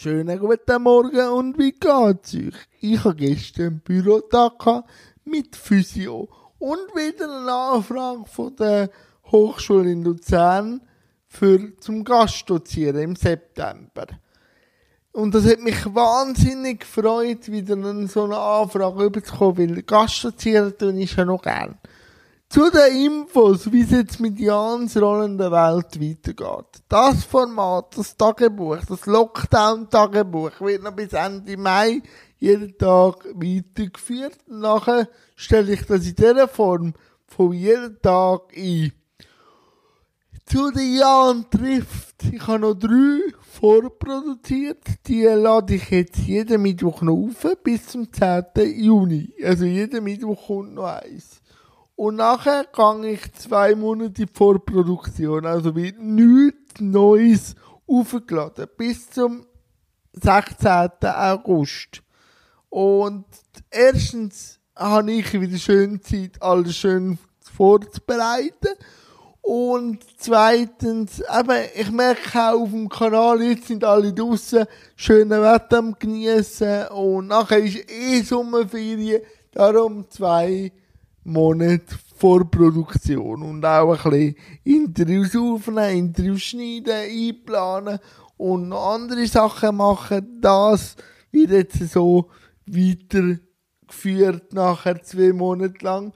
Schönen guten Morgen und wie geht's euch? Ich habe gestern einen Bürotag mit Physio und wieder eine Anfrage von der Hochschule in Luzern für zum Gastdozieren im September. Und das hat mich wahnsinnig gefreut, wieder so eine Anfrage überzukommen, weil Gastdozieren tue ich ja noch gern. Zu den Infos, wie es jetzt mit Jans rollender Welt weitergeht. Das Format, das Tagebuch, das Lockdown-Tagebuch wird noch bis Ende Mai jeden Tag weitergeführt. nachher stelle ich das in dieser Form von jedem Tag ein. Zu den Jan trifft. Ich habe noch drei vorproduziert. Die lade ich jetzt jeden Mittwoch noch auf, bis zum 10. Juni. Also jeden Mittwoch kommt noch eins. Und nachher gehe ich zwei Monate in Vorproduktion. Also wird nichts Neues aufgeladen. Bis zum 16. August. Und erstens habe ich wieder schön Zeit, alles schön vorzubereiten. Und zweitens, eben, ich merke auch auf dem Kanal, jetzt sind alle draussen, schöne Wetter am genießen und nachher ist eh Sommerferien, darum zwei Monate Vorproduktion und auch ein bisschen Interviews aufnehmen, Interviews schneiden, einplanen und noch andere Sachen machen. Das wird jetzt so weitergeführt nachher zwei Monate lang.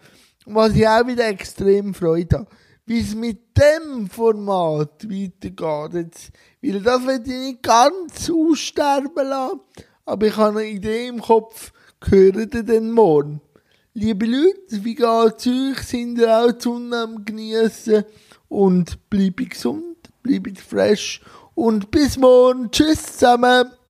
Was ich auch wieder extrem Freude habe. Wie es mit dem Format weitergeht. Jetzt, weil das will ich nicht ganz aussterben lassen. Aber ich habe eine Idee im Kopf, gehört ihr denn morgen? Liebe Leute, wie geht's euch? Sind ihr auch die Sonne am Geniessen? Und bleibt gesund, bleibt fresh und bis morgen. Tschüss zusammen.